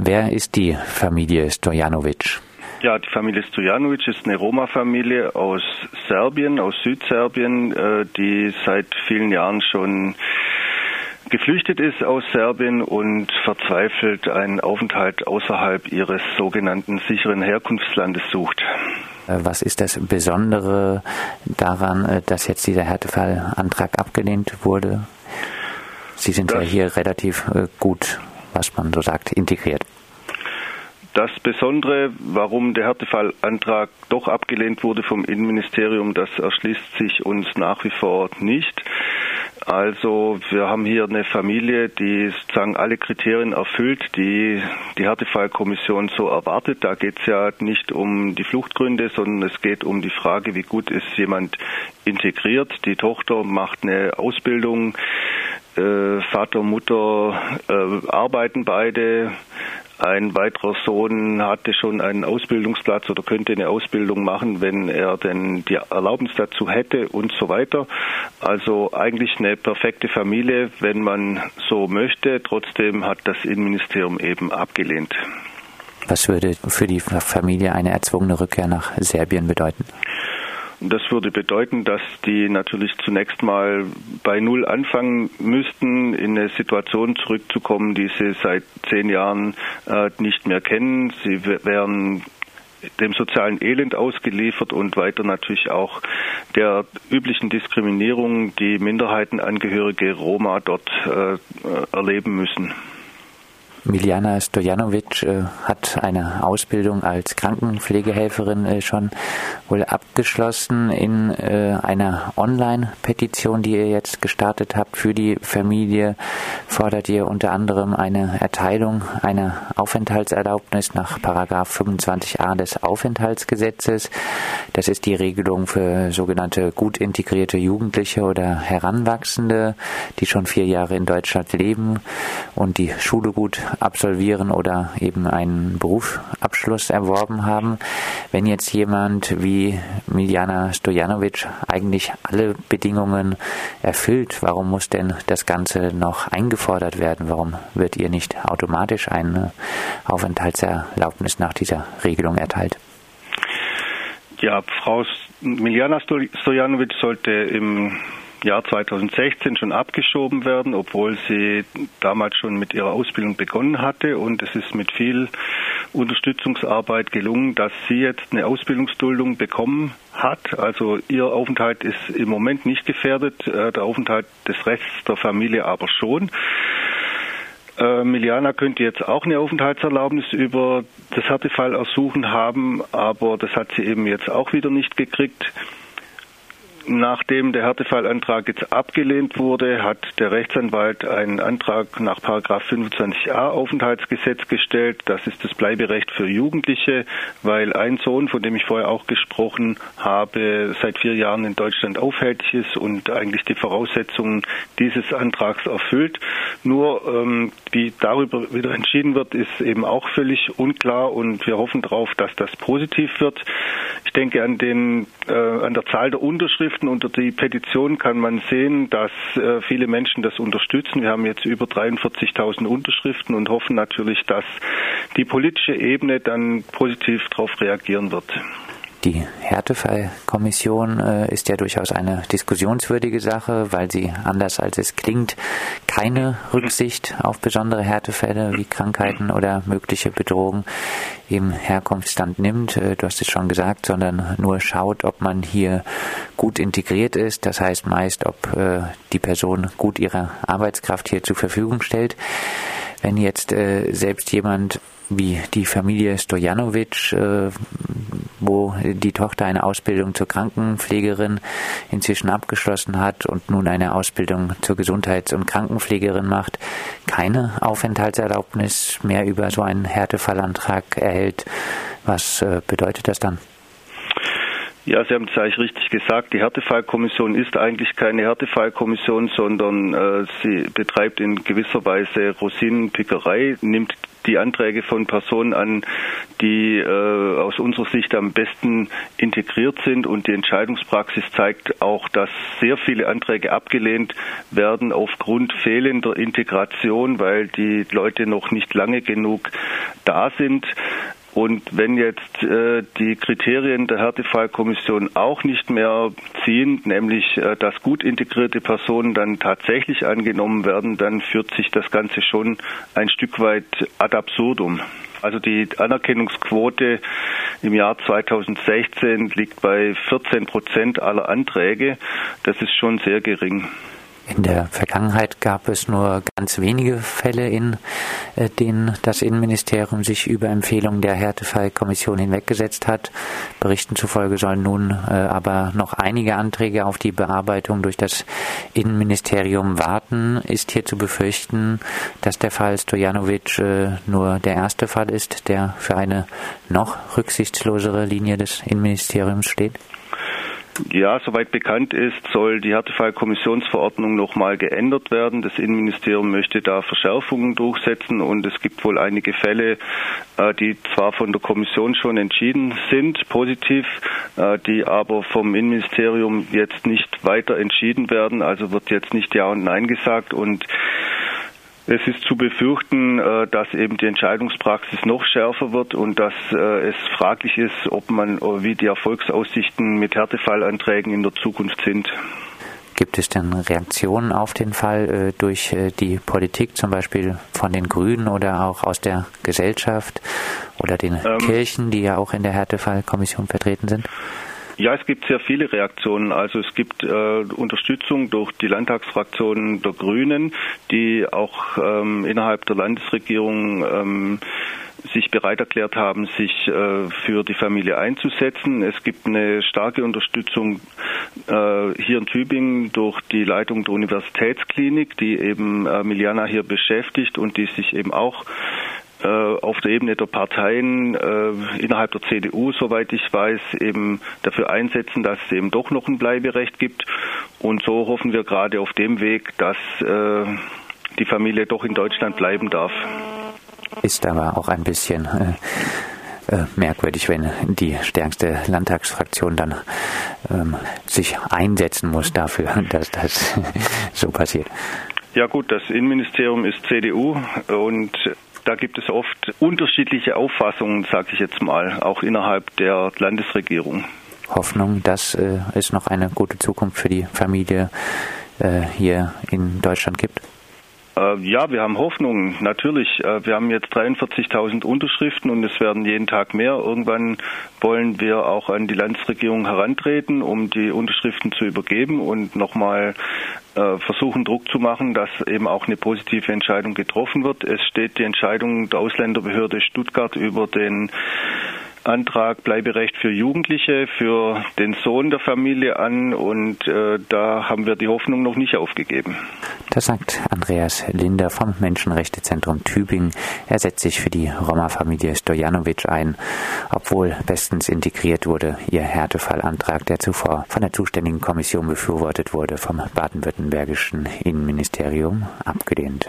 Wer ist die Familie Stojanovic? Ja, die Familie Stojanovic ist eine Roma-Familie aus Serbien, aus Südserbien, äh, die seit vielen Jahren schon geflüchtet ist aus Serbien und verzweifelt einen Aufenthalt außerhalb ihres sogenannten sicheren Herkunftslandes sucht. Äh, was ist das Besondere daran, äh, dass jetzt dieser Härtefallantrag abgelehnt wurde? Sie sind das ja hier relativ gut, was man so sagt, integriert. Das Besondere, warum der Härtefallantrag doch abgelehnt wurde vom Innenministerium, das erschließt sich uns nach wie vor nicht. Also wir haben hier eine Familie, die sozusagen alle Kriterien erfüllt, die die Härtefallkommission so erwartet. Da geht es ja nicht um die Fluchtgründe, sondern es geht um die Frage, wie gut ist jemand integriert. Die Tochter macht eine Ausbildung, äh, Vater, Mutter äh, arbeiten beide. Ein weiterer Sohn hatte schon einen Ausbildungsplatz oder könnte eine Ausbildung machen, wenn er denn die Erlaubnis dazu hätte und so weiter. Also eigentlich eine perfekte Familie, wenn man so möchte. Trotzdem hat das Innenministerium eben abgelehnt. Was würde für die Familie eine erzwungene Rückkehr nach Serbien bedeuten? Das würde bedeuten, dass die natürlich zunächst mal bei Null anfangen müssten, in eine Situation zurückzukommen, die sie seit zehn Jahren äh, nicht mehr kennen. Sie wären dem sozialen Elend ausgeliefert und weiter natürlich auch der üblichen Diskriminierung, die Minderheitenangehörige Roma dort äh, erleben müssen. Miljana Stojanovic äh, hat eine Ausbildung als Krankenpflegehelferin äh, schon wohl abgeschlossen. In äh, einer Online-Petition, die ihr jetzt gestartet habt für die Familie, fordert ihr unter anderem eine Erteilung einer Aufenthaltserlaubnis nach Paragraph 25a des Aufenthaltsgesetzes. Das ist die Regelung für sogenannte gut integrierte Jugendliche oder Heranwachsende, die schon vier Jahre in Deutschland leben und die Schule gut absolvieren oder eben einen Berufsabschluss erworben haben. Wenn jetzt jemand wie Miljana Stojanovic eigentlich alle Bedingungen erfüllt, warum muss denn das Ganze noch eingefordert werden? Warum wird ihr nicht automatisch eine Aufenthaltserlaubnis nach dieser Regelung erteilt? Ja, Frau Miljana Stojanovic sollte im Jahr 2016 schon abgeschoben werden, obwohl sie damals schon mit ihrer Ausbildung begonnen hatte. Und es ist mit viel Unterstützungsarbeit gelungen, dass sie jetzt eine Ausbildungsduldung bekommen hat. Also ihr Aufenthalt ist im Moment nicht gefährdet, äh, der Aufenthalt des Rechts der Familie aber schon. Äh, Miliana könnte jetzt auch eine Aufenthaltserlaubnis über das Härtefallersuchen haben, aber das hat sie eben jetzt auch wieder nicht gekriegt. Nachdem der Härtefallantrag jetzt abgelehnt wurde, hat der Rechtsanwalt einen Antrag nach 25a Aufenthaltsgesetz gestellt. Das ist das Bleiberecht für Jugendliche, weil ein Sohn, von dem ich vorher auch gesprochen habe, seit vier Jahren in Deutschland aufhältig ist und eigentlich die Voraussetzungen dieses Antrags erfüllt. Nur ähm, wie darüber wieder entschieden wird, ist eben auch völlig unklar und wir hoffen darauf, dass das positiv wird. Ich denke an den äh, an der Zahl der Unterschriften unter die Petition kann man sehen, dass äh, viele Menschen das unterstützen. Wir haben jetzt über 43.000 Unterschriften und hoffen natürlich, dass die politische Ebene dann positiv darauf reagieren wird. Die Härtefallkommission äh, ist ja durchaus eine diskussionswürdige Sache, weil sie anders als es klingt keine Rücksicht auf besondere Härtefälle wie Krankheiten oder mögliche Bedrohungen im Herkunftsland nimmt. Äh, du hast es schon gesagt, sondern nur schaut, ob man hier gut integriert ist. Das heißt meist, ob äh, die Person gut ihre Arbeitskraft hier zur Verfügung stellt. Wenn jetzt äh, selbst jemand wie die Familie Stojanovic, äh, wo die Tochter eine Ausbildung zur Krankenpflegerin inzwischen abgeschlossen hat und nun eine Ausbildung zur Gesundheits- und Krankenpflegerin macht, keine Aufenthaltserlaubnis mehr über so einen Härtefallantrag erhält. Was äh, bedeutet das dann? Ja, Sie haben es eigentlich richtig gesagt. Die Härtefallkommission ist eigentlich keine Härtefallkommission, sondern äh, sie betreibt in gewisser Weise Rosinenpickerei, nimmt die Anträge von Personen an, die äh, aus unserer Sicht am besten integriert sind. Und die Entscheidungspraxis zeigt auch, dass sehr viele Anträge abgelehnt werden aufgrund fehlender Integration, weil die Leute noch nicht lange genug da sind. Und wenn jetzt äh, die Kriterien der Härtefallkommission auch nicht mehr ziehen, nämlich äh, dass gut integrierte Personen dann tatsächlich angenommen werden, dann führt sich das Ganze schon ein Stück weit ad absurdum. Also die Anerkennungsquote im Jahr 2016 liegt bei 14 Prozent aller Anträge. Das ist schon sehr gering. In der Vergangenheit gab es nur ganz wenige Fälle, in äh, denen das Innenministerium sich über Empfehlungen der Härtefallkommission hinweggesetzt hat. Berichten zufolge sollen nun äh, aber noch einige Anträge auf die Bearbeitung durch das Innenministerium warten. Ist hier zu befürchten, dass der Fall Stojanovic äh, nur der erste Fall ist, der für eine noch rücksichtslosere Linie des Innenministeriums steht? Ja, soweit bekannt ist, soll die Härtefallkommissionsverordnung nochmal geändert werden. Das Innenministerium möchte da Verschärfungen durchsetzen und es gibt wohl einige Fälle, äh, die zwar von der Kommission schon entschieden sind, positiv, äh, die aber vom Innenministerium jetzt nicht weiter entschieden werden. Also wird jetzt nicht Ja und Nein gesagt und es ist zu befürchten, äh, dass eben die Entscheidungspraxis noch schärfer wird und dass äh, es fraglich ist, ob man, äh, wie die Erfolgsaussichten mit Härtefallanträgen in der Zukunft sind. Gibt es denn Reaktionen auf den Fall durch die Politik, zum Beispiel von den Grünen oder auch aus der Gesellschaft oder den ähm, Kirchen, die ja auch in der Härtefallkommission vertreten sind? Ja, es gibt sehr viele Reaktionen. Also es gibt äh, Unterstützung durch die Landtagsfraktionen der Grünen, die auch ähm, innerhalb der Landesregierung ähm, sich bereit erklärt haben, sich äh, für die Familie einzusetzen. Es gibt eine starke Unterstützung äh, hier in Tübingen durch die Leitung der Universitätsklinik, die eben äh, Miliana hier beschäftigt und die sich eben auch auf der Ebene der Parteien äh, innerhalb der CDU, soweit ich weiß, eben dafür einsetzen, dass es eben doch noch ein Bleiberecht gibt. Und so hoffen wir gerade auf dem Weg, dass äh, die Familie doch in Deutschland bleiben darf. Ist aber auch ein bisschen äh, äh, merkwürdig, wenn die stärkste Landtagsfraktion dann ähm, sich einsetzen muss dafür, dass das so passiert. Ja gut, das Innenministerium ist CDU und da gibt es oft unterschiedliche Auffassungen, sage ich jetzt mal, auch innerhalb der Landesregierung. Hoffnung, dass äh, es noch eine gute Zukunft für die Familie äh, hier in Deutschland gibt? Äh, ja, wir haben Hoffnung, natürlich. Äh, wir haben jetzt 43.000 Unterschriften und es werden jeden Tag mehr. Irgendwann wollen wir auch an die Landesregierung herantreten, um die Unterschriften zu übergeben und nochmal äh, versuchen, Druck zu machen, dass eben auch eine positive Entscheidung getroffen wird. Es steht die Entscheidung der Ausländerbehörde Stuttgart über den Antrag Bleiberecht für Jugendliche, für den Sohn der Familie an und äh, da haben wir die Hoffnung noch nicht aufgegeben. Das sagt Andreas Linder vom Menschenrechtezentrum Tübingen. Er setzt sich für die Roma-Familie Stojanovic ein, obwohl bestens integriert wurde ihr Härtefallantrag, der zuvor von der zuständigen Kommission befürwortet wurde, vom baden-württembergischen Innenministerium abgelehnt.